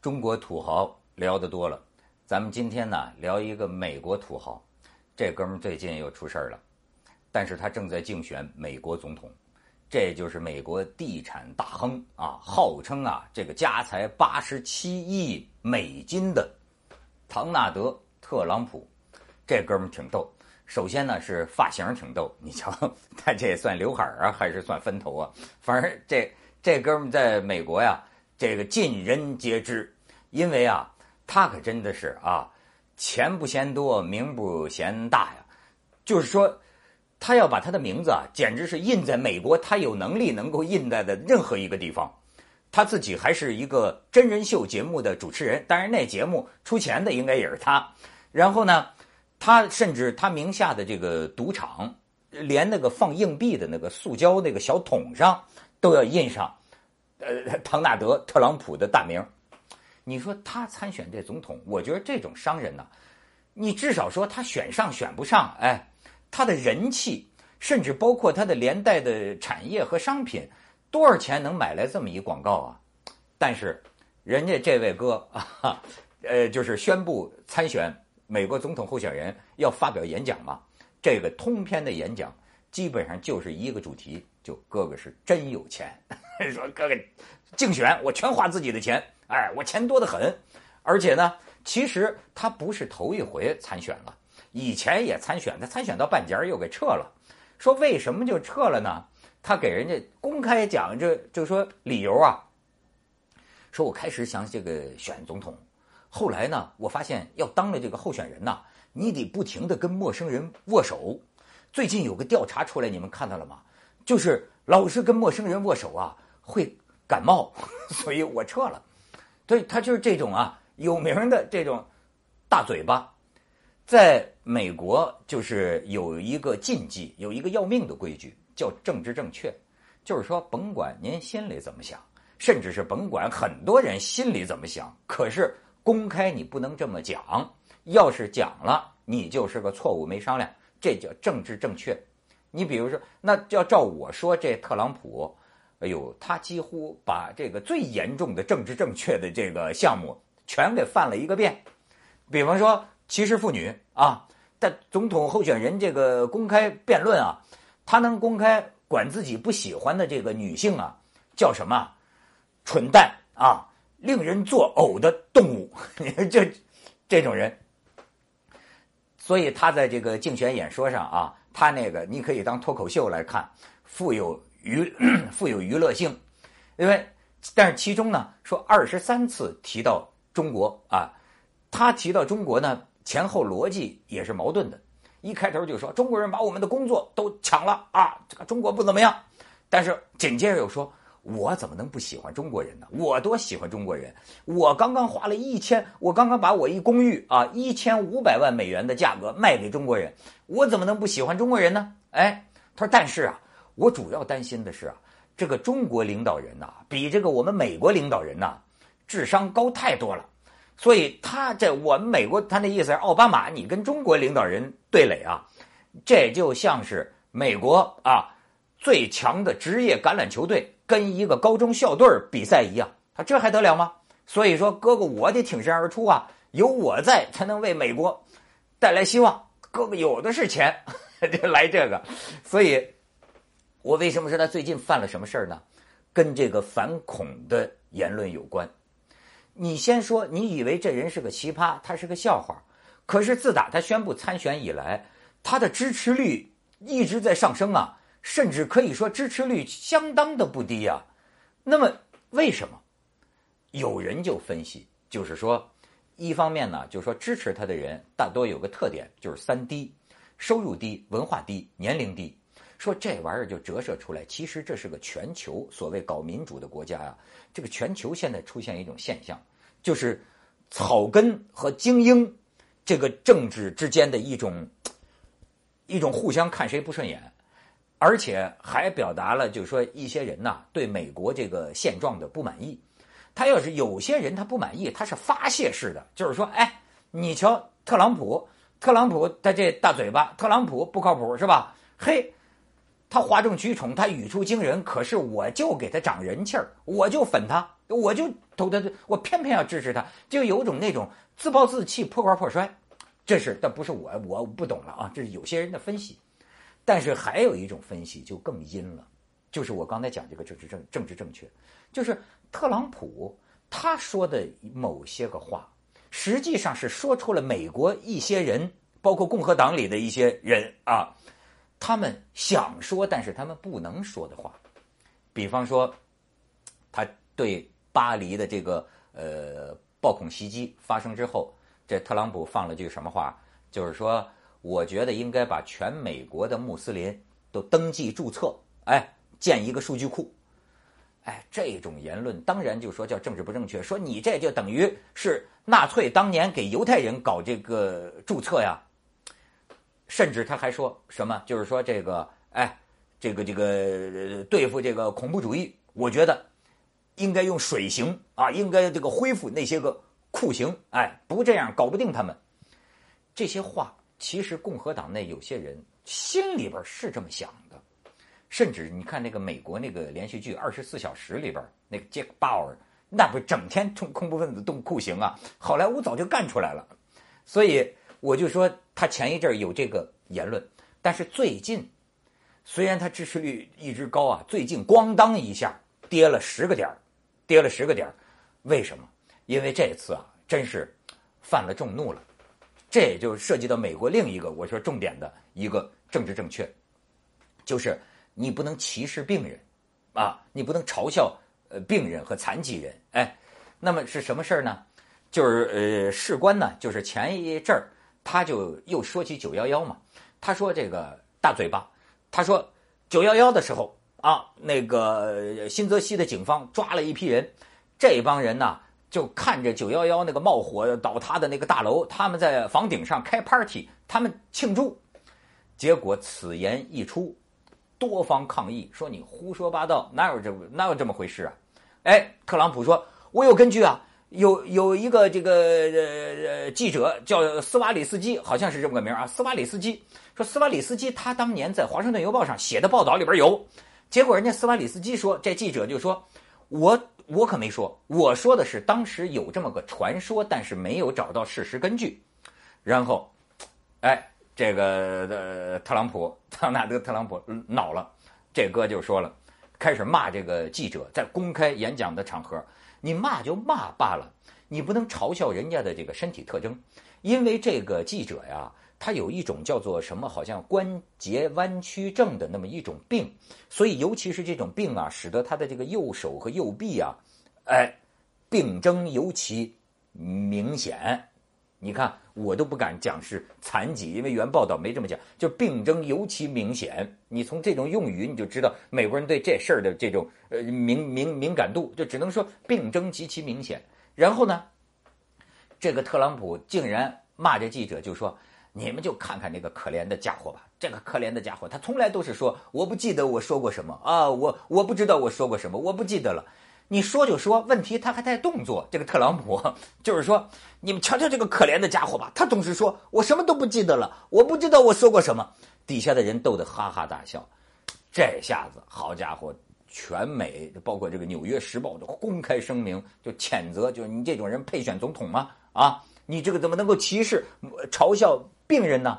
中国土豪聊得多了，咱们今天呢聊一个美国土豪。这哥们最近又出事儿了，但是他正在竞选美国总统。这就是美国地产大亨啊，号称啊这个家财八十七亿美金的唐纳德·特朗普。这哥们儿挺逗，首先呢是发型挺逗，你瞧他这也算刘海儿啊还是算分头啊？反正这这哥们儿在美国呀。这个尽人皆知，因为啊，他可真的是啊，钱不嫌多，名不嫌大呀。就是说，他要把他的名字啊，简直是印在美国他有能力能够印在的任何一个地方。他自己还是一个真人秀节目的主持人，当然那节目出钱的应该也是他。然后呢，他甚至他名下的这个赌场，连那个放硬币的那个塑胶那个小桶上都要印上。呃，唐纳德·特朗普的大名，你说他参选这总统，我觉得这种商人呢，你至少说他选上选不上，哎，他的人气，甚至包括他的连带的产业和商品，多少钱能买来这么一广告啊？但是人家这位哥啊，呃，就是宣布参选美国总统候选人要发表演讲嘛，这个通篇的演讲基本上就是一个主题，就哥哥是真有钱。说哥哥，竞选我全花自己的钱，哎，我钱多得很，而且呢，其实他不是头一回参选了，以前也参选，他参选到半截又给撤了。说为什么就撤了呢？他给人家公开讲，这就说理由啊，说我开始想这个选总统，后来呢，我发现要当了这个候选人呐，你得不停的跟陌生人握手。最近有个调查出来，你们看到了吗？就是老是跟陌生人握手啊。会感冒，所以我撤了。对他就是这种啊，有名的这种大嘴巴，在美国就是有一个禁忌，有一个要命的规矩，叫政治正确。就是说，甭管您心里怎么想，甚至是甭管很多人心里怎么想，可是公开你不能这么讲。要是讲了，你就是个错误，没商量。这叫政治正确。你比如说，那要照我说，这特朗普。哎呦，他几乎把这个最严重的政治正确的这个项目全给犯了一个遍，比方说歧视妇女啊，在总统候选人这个公开辩论啊，他能公开管自己不喜欢的这个女性啊，叫什么蠢蛋啊，令人作呕的动物，你看这这种人，所以他在这个竞选演说上啊，他那个你可以当脱口秀来看，富有。娱 富有娱乐性，因为但是其中呢说二十三次提到中国啊，他提到中国呢前后逻辑也是矛盾的。一开头就说中国人把我们的工作都抢了啊，这个中国不怎么样。但是紧接着又说，我怎么能不喜欢中国人呢？我多喜欢中国人！我刚刚花了一千，我刚刚把我一公寓啊一千五百万美元的价格卖给中国人，我怎么能不喜欢中国人呢？哎，他说，但是啊。我主要担心的是啊，这个中国领导人呐，比这个我们美国领导人呐，智商高太多了。所以他这我们美国，他那意思是奥巴马，你跟中国领导人对垒啊，这就像是美国啊最强的职业橄榄球队跟一个高中校队比赛一样，他这还得了吗？所以说，哥哥我得挺身而出啊，有我在才能为美国带来希望。哥哥有的是钱，就来这个，所以。我为什么说他最近犯了什么事儿呢？跟这个反恐的言论有关。你先说，你以为这人是个奇葩，他是个笑话。可是自打他宣布参选以来，他的支持率一直在上升啊，甚至可以说支持率相当的不低啊。那么为什么？有人就分析，就是说，一方面呢，就是说支持他的人大多有个特点，就是三低：收入低、文化低、年龄低。说这玩意儿就折射出来，其实这是个全球所谓搞民主的国家呀。这个全球现在出现一种现象，就是草根和精英这个政治之间的一种一种互相看谁不顺眼，而且还表达了就是说一些人呐对美国这个现状的不满意。他要是有些人他不满意，他是发泄式的，就是说，哎，你瞧特朗普，特朗普他这大嘴巴，特朗普不靠谱是吧？嘿。他哗众取宠，他语出惊人，可是我就给他长人气儿，我就粉他，我就都的我偏偏要支持他，就有种那种自暴自弃、破罐破摔。这是，但不是我，我不懂了啊。这是有些人的分析，但是还有一种分析就更阴了，就是我刚才讲这个政治正政治正确，就是特朗普他说的某些个话，实际上是说出了美国一些人，包括共和党里的一些人啊，他们想说但是他们不能说的话，比方说，他对巴黎的这个呃暴恐袭击发生之后。这特朗普放了句什么话？就是说，我觉得应该把全美国的穆斯林都登记注册，哎，建一个数据库。哎，这种言论当然就说叫政治不正确，说你这就等于是纳粹当年给犹太人搞这个注册呀。甚至他还说什么，就是说这个，哎，这个这个对付这个恐怖主义，我觉得应该用水刑啊，应该这个恢复那些个。酷刑，哎，不这样搞不定他们。这些话其实共和党内有些人心里边是这么想的，甚至你看那个美国那个连续剧《二十四小时》里边那个杰克鲍尔，那不整天冲恐怖分子动酷刑啊？好莱坞早就干出来了。所以我就说他前一阵有这个言论，但是最近虽然他支持率一直高啊，最近咣当一下跌了十个点跌了十个点为什么？因为这次啊，真是犯了众怒了，这也就涉及到美国另一个我说重点的一个政治正确，就是你不能歧视病人，啊，你不能嘲笑呃病人和残疾人，哎，那么是什么事儿呢？就是呃，事关呢，就是前一阵儿他就又说起九幺幺嘛，他说这个大嘴巴，他说九幺幺的时候啊，那个新泽西的警方抓了一批人，这帮人呢。就看着九幺幺那个冒火倒塌的那个大楼，他们在房顶上开 party，他们庆祝。结果此言一出，多方抗议说你胡说八道，哪有这哪有这么回事啊？哎，特朗普说，我有根据啊，有有一个这个呃记者叫斯瓦里斯基，好像是这么个名啊。斯瓦里斯基说，斯瓦里斯基他当年在华盛顿邮报上写的报道里边有。结果人家斯瓦里斯基说，这记者就说，我。我可没说，我说的是当时有这么个传说，但是没有找到事实根据。然后，哎，这个呃，特朗普，唐纳德·特朗普恼了，这哥就说了，开始骂这个记者，在公开演讲的场合，你骂就骂罢了，你不能嘲笑人家的这个身体特征，因为这个记者呀。他有一种叫做什么，好像关节弯曲症的那么一种病，所以尤其是这种病啊，使得他的这个右手和右臂啊，哎，病征尤其明显。你看，我都不敢讲是残疾，因为原报道没这么讲，就病征尤其明显。你从这种用语你就知道美国人对这事儿的这种呃敏敏敏感度，就只能说病征极其明显。然后呢，这个特朗普竟然骂这记者，就说。你们就看看那个可怜的家伙吧，这个可怜的家伙，他从来都是说我不记得我说过什么啊，我我不知道我说过什么，我不记得了。你说就说，问题他还带动作。这个特朗普就是说，你们瞧瞧这个可怜的家伙吧，他总是说我什么都不记得了，我不知道我说过什么。底下的人逗得哈哈大笑。这下子，好家伙，全美包括这个《纽约时报》都公开声明，就谴责，就是你这种人配选总统吗？啊，你这个怎么能够歧视、嘲笑？病人呢？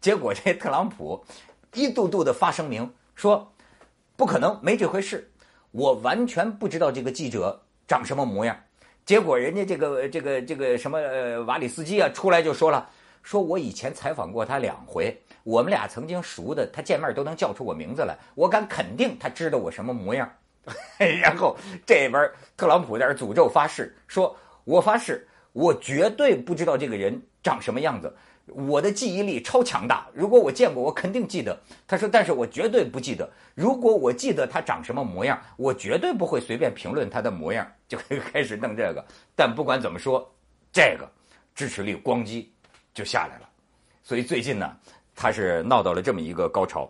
结果这特朗普 一度度的发声明说：“不可能，没这回事，我完全不知道这个记者长什么模样。”结果人家这个这个这个什么瓦里斯基啊出来就说了：“说我以前采访过他两回，我们俩曾经熟的，他见面都能叫出我名字来，我敢肯定他知道我什么模样。”然后这边特朗普在这诅咒发誓说：“我发誓，我绝对不知道这个人长什么样子。”我的记忆力超强大，如果我见过，我肯定记得。他说，但是我绝对不记得。如果我记得他长什么模样，我绝对不会随便评论他的模样。就 开始弄这个。但不管怎么说，这个支持率咣叽就下来了。所以最近呢，他是闹到了这么一个高潮。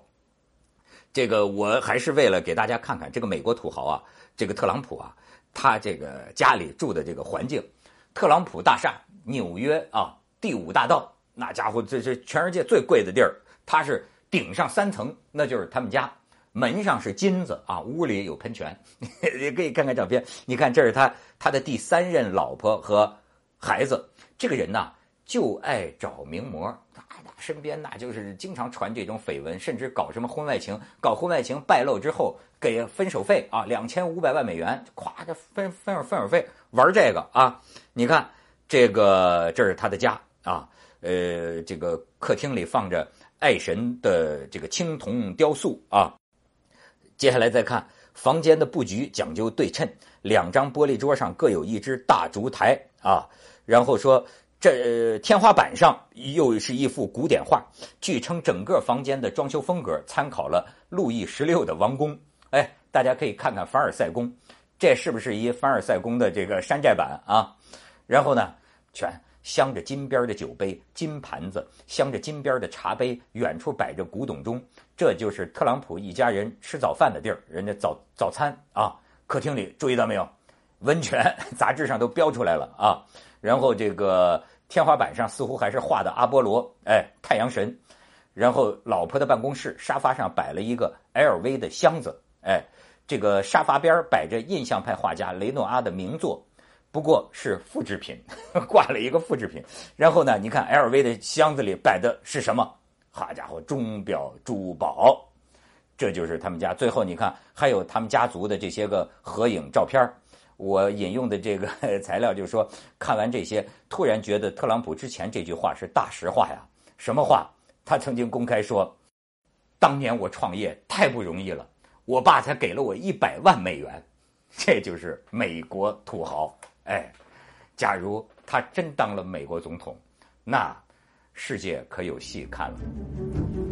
这个我还是为了给大家看看这个美国土豪啊，这个特朗普啊，他这个家里住的这个环境，特朗普大厦，纽约啊，第五大道。那家伙，这是全世界最贵的地儿。他是顶上三层，那就是他们家。门上是金子啊，屋里有喷泉，也可以看看照片。你看，这是他他的第三任老婆和孩子。这个人呐，就爱找名模，他身边那就是经常传这种绯闻，甚至搞什么婚外情。搞婚外情败露之后，给分手费啊，两千五百万美元，咵，这分分手分手费，玩这个啊。你看，这个这是他的家啊，呃，这个客厅里放着爱神的这个青铜雕塑啊。接下来再看房间的布局讲究对称，两张玻璃桌上各有一只大烛台啊。然后说这天花板上又是一幅古典画，据称整个房间的装修风格参考了路易十六的王宫。哎，大家可以看看凡尔赛宫，这是不是一凡尔赛宫的这个山寨版啊？然后呢，全。镶着金边的酒杯、金盘子，镶着金边的茶杯，远处摆着古董钟，这就是特朗普一家人吃早饭的地儿，人家早早餐啊。客厅里注意到没有？温泉 杂志上都标出来了啊。然后这个天花板上似乎还是画的阿波罗，哎，太阳神。然后老婆的办公室沙发上摆了一个 LV 的箱子，哎，这个沙发边摆着印象派画家雷诺阿的名作。不过是复制品，挂了一个复制品。然后呢，你看 LV 的箱子里摆的是什么？好家伙，钟表、珠宝，这就是他们家。最后你看，还有他们家族的这些个合影照片。我引用的这个 材料就是说，看完这些，突然觉得特朗普之前这句话是大实话呀。什么话？他曾经公开说，当年我创业太不容易了，我爸才给了我一百万美元。这就是美国土豪。哎，假如他真当了美国总统，那世界可有戏看了。